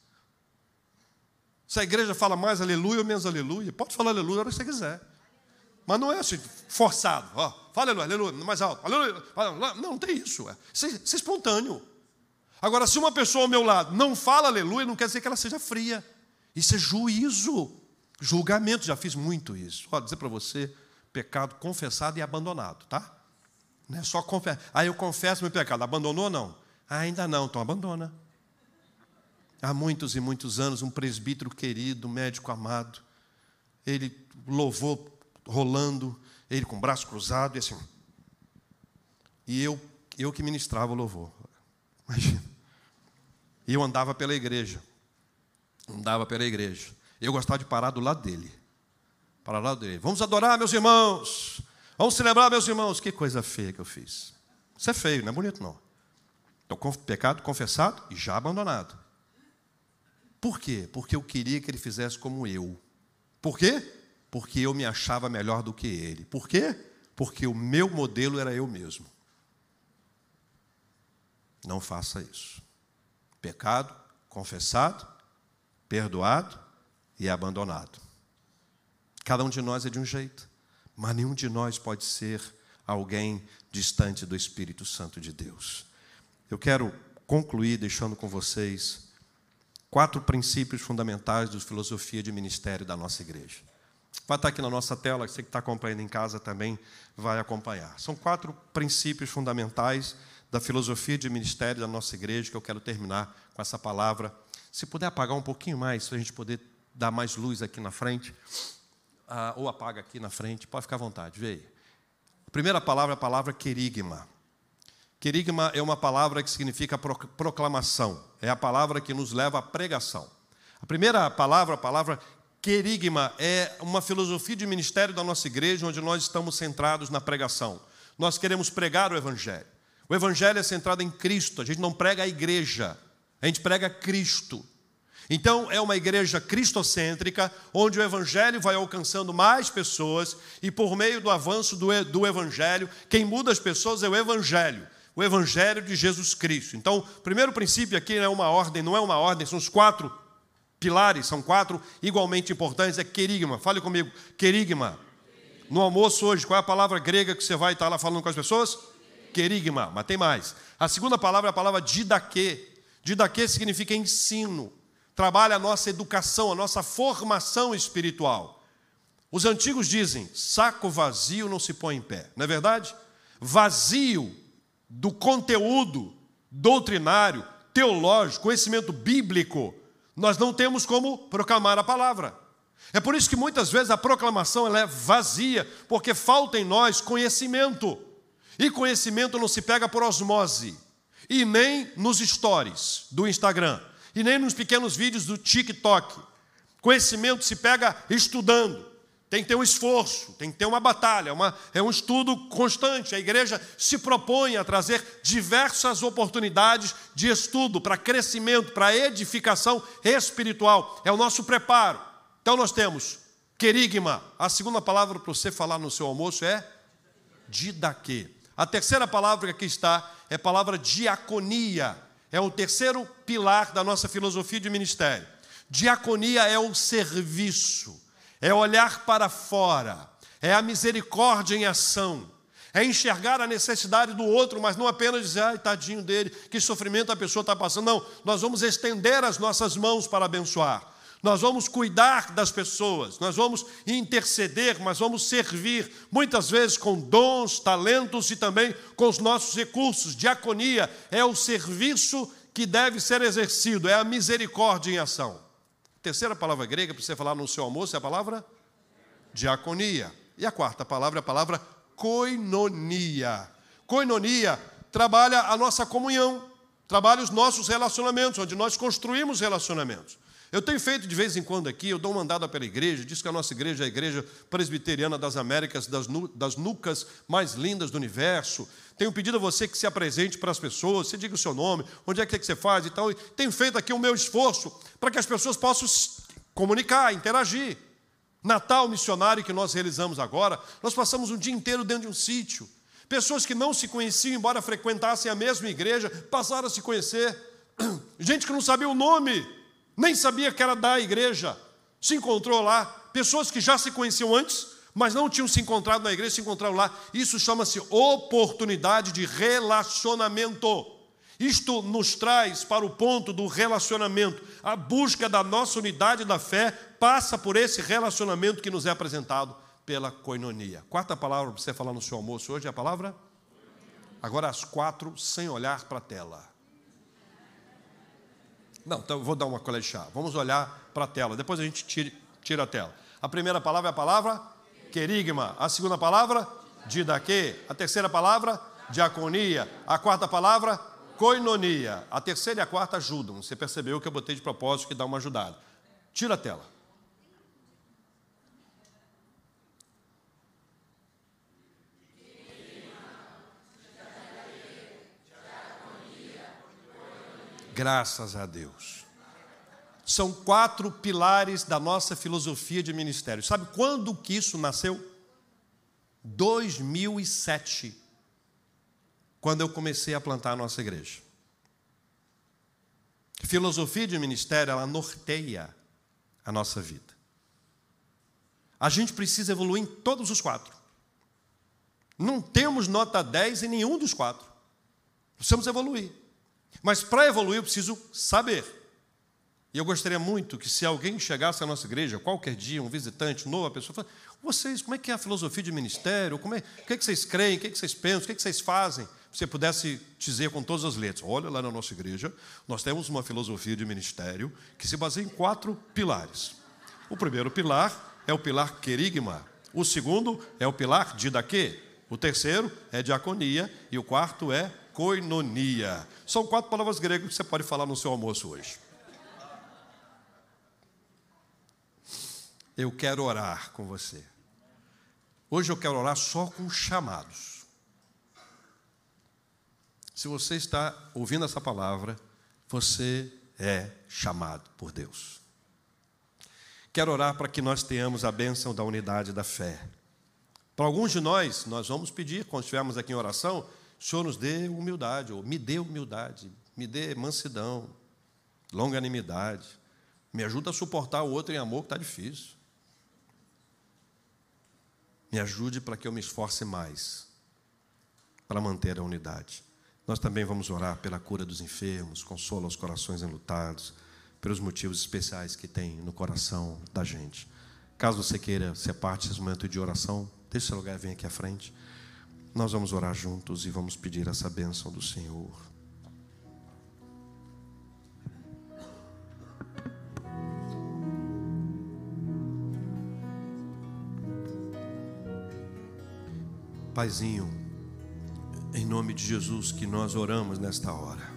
Se a igreja fala mais aleluia ou menos aleluia, pode falar aleluia hora que você quiser. Mas não é assim, forçado. Ó, fala aleluia, aleluia, mais alto. Aleluia, não, não tem isso. É, isso é espontâneo. Agora, se uma pessoa ao meu lado não fala aleluia, não quer dizer que ela seja fria. Isso é juízo, julgamento. Já fiz muito isso. Vou dizer para você: pecado confessado e abandonado, tá? Não é só confessar. Aí eu confesso meu pecado. Abandonou ou não? Ainda não, então abandona. Há muitos e muitos anos, um presbítero querido, médico amado, ele louvou rolando, ele com o braço cruzado e assim. E eu, eu que ministrava o louvor. Imagina. E eu andava pela igreja. Andava pela igreja. Eu gostava de parar do lado dele. Parar do lado dele. Vamos adorar, meus irmãos. Vamos celebrar, meus irmãos. Que coisa feia que eu fiz. Isso é feio, não é bonito, não. Então, pecado confessado e já abandonado. Por quê? Porque eu queria que ele fizesse como eu. Por quê? Porque eu me achava melhor do que ele. Por quê? Porque o meu modelo era eu mesmo. Não faça isso. Pecado confessado, perdoado e abandonado. Cada um de nós é de um jeito, mas nenhum de nós pode ser alguém distante do Espírito Santo de Deus. Eu quero concluir deixando com vocês quatro princípios fundamentais da filosofia de ministério da nossa igreja. Vai estar aqui na nossa tela, você que está acompanhando em casa também vai acompanhar. São quatro princípios fundamentais da filosofia de ministério da nossa igreja, que eu quero terminar com essa palavra. Se puder apagar um pouquinho mais, para a gente poder dar mais luz aqui na frente, ah, ou apaga aqui na frente, pode ficar à vontade, veja. A primeira palavra é a palavra querigma. Querigma é uma palavra que significa proclamação, é a palavra que nos leva à pregação. A primeira palavra, a palavra querigma, é uma filosofia de ministério da nossa igreja, onde nós estamos centrados na pregação. Nós queremos pregar o Evangelho. O Evangelho é centrado em Cristo, a gente não prega a igreja, a gente prega Cristo. Então, é uma igreja cristocêntrica, onde o Evangelho vai alcançando mais pessoas, e por meio do avanço do, do Evangelho, quem muda as pessoas é o Evangelho, o Evangelho de Jesus Cristo. Então, o primeiro princípio aqui não é uma ordem, não é uma ordem, são os quatro pilares, são quatro igualmente importantes, é querigma. Fale comigo, querigma. No almoço hoje, qual é a palavra grega que você vai estar lá falando com as pessoas? querigma, mas tem mais. A segunda palavra é a palavra didaquê. Didaquê significa ensino. Trabalha a nossa educação, a nossa formação espiritual. Os antigos dizem: saco vazio não se põe em pé, não é verdade? Vazio do conteúdo doutrinário, teológico, conhecimento bíblico, nós não temos como proclamar a palavra. É por isso que muitas vezes a proclamação é vazia, porque falta em nós conhecimento. E conhecimento não se pega por osmose, e nem nos stories do Instagram, e nem nos pequenos vídeos do TikTok. Conhecimento se pega estudando. Tem que ter um esforço, tem que ter uma batalha, uma, é um estudo constante. A igreja se propõe a trazer diversas oportunidades de estudo para crescimento, para edificação espiritual. É o nosso preparo. Então nós temos querigma. A segunda palavra para você falar no seu almoço é didaquê. A terceira palavra que aqui está é a palavra diaconia. É o terceiro pilar da nossa filosofia de ministério. Diaconia é o serviço, é olhar para fora, é a misericórdia em ação, é enxergar a necessidade do outro, mas não apenas dizer, ai, tadinho dele, que sofrimento a pessoa está passando. Não, nós vamos estender as nossas mãos para abençoar. nós vamos cuidar das pessoas, nós vamos interceder, mas vamos servir, muitas vezes com dons, talentos e também com os nossos recursos. Diaconia é o serviço que deve ser exercido, é a misericórdia em ação. Terceira palavra grega para você falar no seu almoço é a palavra diaconia. E a quarta palavra é a palavra koinonia. Koinonia trabalha a nossa comunhão, trabalha os nossos relacionamentos, onde nós construímos relacionamentos. Eu tenho feito de vez em quando aqui, eu dou mandada pela igreja, diz que a nossa igreja é a igreja presbiteriana das Américas, das, nu, das nucas mais lindas do universo. Tenho pedido a você que se apresente para as pessoas, você diga o seu nome, onde é que, é que você faz e tal. E tenho feito aqui o meu esforço para que as pessoas possam comunicar, interagir. Natal missionário que nós realizamos agora, nós passamos um dia inteiro dentro de um sítio. Pessoas que não se conheciam, embora frequentassem a mesma igreja, passaram a se conhecer. Gente que não sabia o nome nem sabia que era da igreja, se encontrou lá. Pessoas que já se conheciam antes, mas não tinham se encontrado na igreja, se encontraram lá. Isso chama-se oportunidade de relacionamento. Isto nos traz para o ponto do relacionamento. A busca da nossa unidade da fé passa por esse relacionamento que nos é apresentado pela coinonia. Quarta palavra para você falar no seu almoço hoje é a palavra? Agora as quatro, sem olhar para a tela. Não, então vou dar uma colher de chá. Vamos olhar para a tela. Depois a gente tira, tira a tela. A primeira palavra é a palavra querigma. A segunda palavra, didaquê. A terceira palavra, diaconia. A quarta palavra, coinonia. A terceira e a quarta ajudam. Você percebeu que eu botei de propósito que dá uma ajudada. Tira a tela. Graças a Deus. São quatro pilares da nossa filosofia de ministério. Sabe quando que isso nasceu? 2007, quando eu comecei a plantar a nossa igreja. Filosofia de ministério, ela norteia a nossa vida. A gente precisa evoluir em todos os quatro. Não temos nota 10 em nenhum dos quatro. Precisamos evoluir. Mas para evoluir eu preciso saber. E eu gostaria muito que se alguém chegasse à nossa igreja, qualquer dia, um visitante, novo, a pessoa fala, vocês, como é que é a filosofia de ministério? Como é, o que, é que vocês creem? O que, é que vocês pensam? O que, é que vocês fazem? Você pudesse dizer com todas as letras, olha lá na nossa igreja, nós temos uma filosofia de ministério que se baseia em quatro pilares. O primeiro pilar é o pilar querigma. O segundo é o pilar didaquê. O terceiro é diaconia. E o quarto é koinonia. São quatro palavras gregas que você pode falar no seu almoço hoje. Eu quero orar com você. Hoje eu quero orar só com chamados. Se você está ouvindo essa palavra, você é chamado por Deus. Quero orar para que nós tenhamos a bênção da unidade da fé. Para alguns de nós, nós vamos pedir, quando estivermos aqui em oração, o Senhor nos dê humildade, ou me dê humildade, me dê mansidão, longanimidade. Me ajuda a suportar o outro em amor que está difícil. Me ajude para que eu me esforce mais para manter a unidade. Nós também vamos orar pela cura dos enfermos, consola os corações enlutados, pelos motivos especiais que tem no coração da gente. Caso você queira ser parte desse momento de oração, deixe seu lugar e venha aqui à frente. Nós vamos orar juntos e vamos pedir essa bênção do Senhor. Paizinho, em nome de Jesus que nós oramos nesta hora.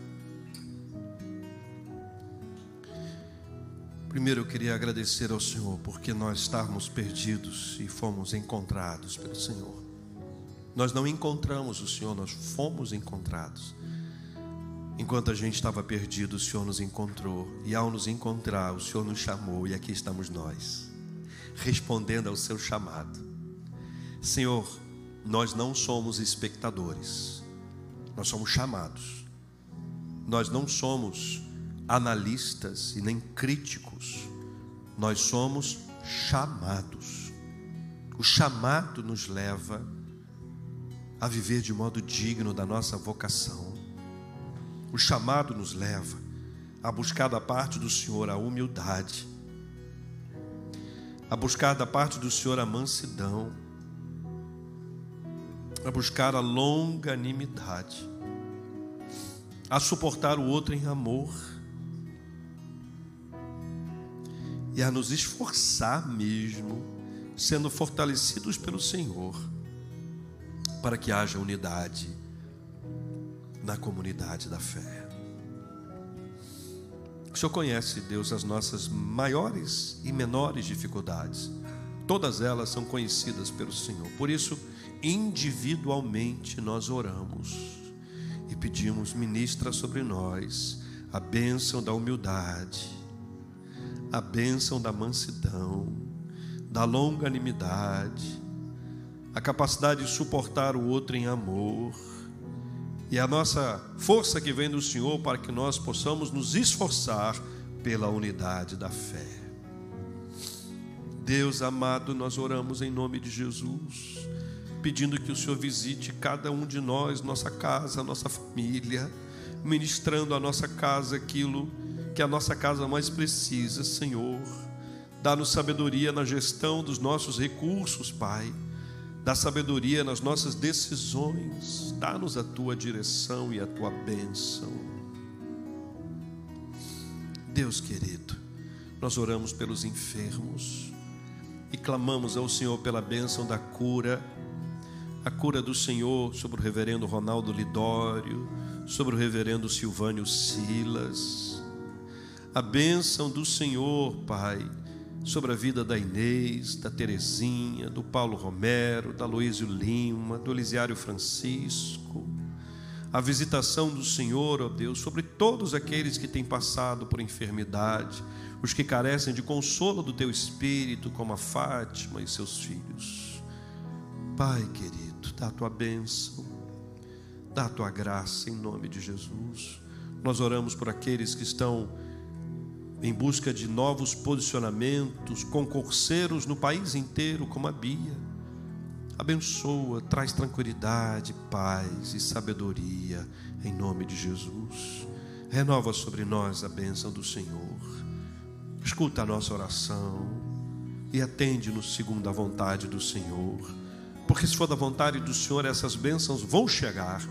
Primeiro eu queria agradecer ao Senhor porque nós estávamos perdidos e fomos encontrados pelo Senhor. Nós não encontramos o Senhor, nós fomos encontrados. Enquanto a gente estava perdido, o Senhor nos encontrou. E ao nos encontrar, o Senhor nos chamou. E aqui estamos nós, respondendo ao seu chamado. Senhor, nós não somos espectadores, nós somos chamados. Nós não somos analistas e nem críticos, nós somos chamados. O chamado nos leva a viver de modo digno da nossa vocação. O chamado nos leva a buscar da parte do Senhor a humildade, a buscar da parte do Senhor a mansidão, a buscar a longanimidade, a suportar o outro em amor e a nos esforçar mesmo, sendo fortalecidos pelo Senhor, para que haja unidade na comunidade da fé. O Senhor conhece, Deus, as nossas maiores e menores dificuldades. Todas elas são conhecidas pelo Senhor. Por isso, individualmente nós oramos e pedimos, ministra sobre nós a bênção da humildade, a bênção da mansidão, da longanimidade, a capacidade de suportar o outro em amor e a nossa força que vem do Senhor para que nós possamos nos esforçar pela unidade da fé. Deus amado, nós oramos em nome de Jesus, pedindo que o Senhor visite cada um de nós, nossa casa, nossa família, ministrando a nossa casa aquilo que a nossa casa mais precisa, Senhor. Dá-nos sabedoria na gestão dos nossos recursos, Pai dá sabedoria nas nossas decisões, dá-nos a tua direção e a tua bênção. Deus querido, nós oramos pelos enfermos e clamamos ao Senhor pela bênção da cura, a cura do Senhor sobre o reverendo Ronaldo Lidório, sobre o reverendo Silvânio Silas, a bênção do Senhor, Pai sobre a vida da Inês, da Terezinha, do Paulo Romero, da Luísio Lima, do Elisiário Francisco. A visitação do Senhor, ó Deus, sobre todos aqueles que têm passado por enfermidade, os que carecem de consolo do teu espírito, como a Fátima e seus filhos. Pai querido, dá a tua bênção, dá a tua graça em nome de Jesus. Nós oramos por aqueles que estão em busca de novos posicionamentos, concurseiros no país inteiro, como a Bia. Abençoa, traz tranquilidade, paz e sabedoria, em nome de Jesus. Renova sobre nós a bênção do Senhor. Escuta a nossa oração e atende-nos segundo a vontade do Senhor. Porque se for da vontade do Senhor, essas bênçãos vão chegar.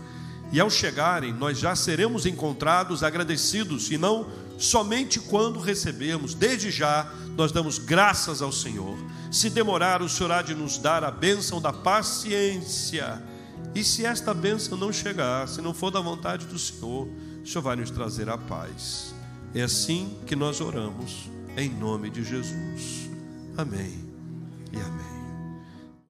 E ao chegarem, nós já seremos encontrados agradecidos e não somente quando recebermos. Desde já, nós damos graças ao Senhor. Se demorar, o Senhor há de nos dar a bênção da paciência. E se esta bênção não chegar, se não for da vontade do Senhor, o Senhor vai nos trazer a paz. É assim que nós oramos, em nome de Jesus. Amém e amém.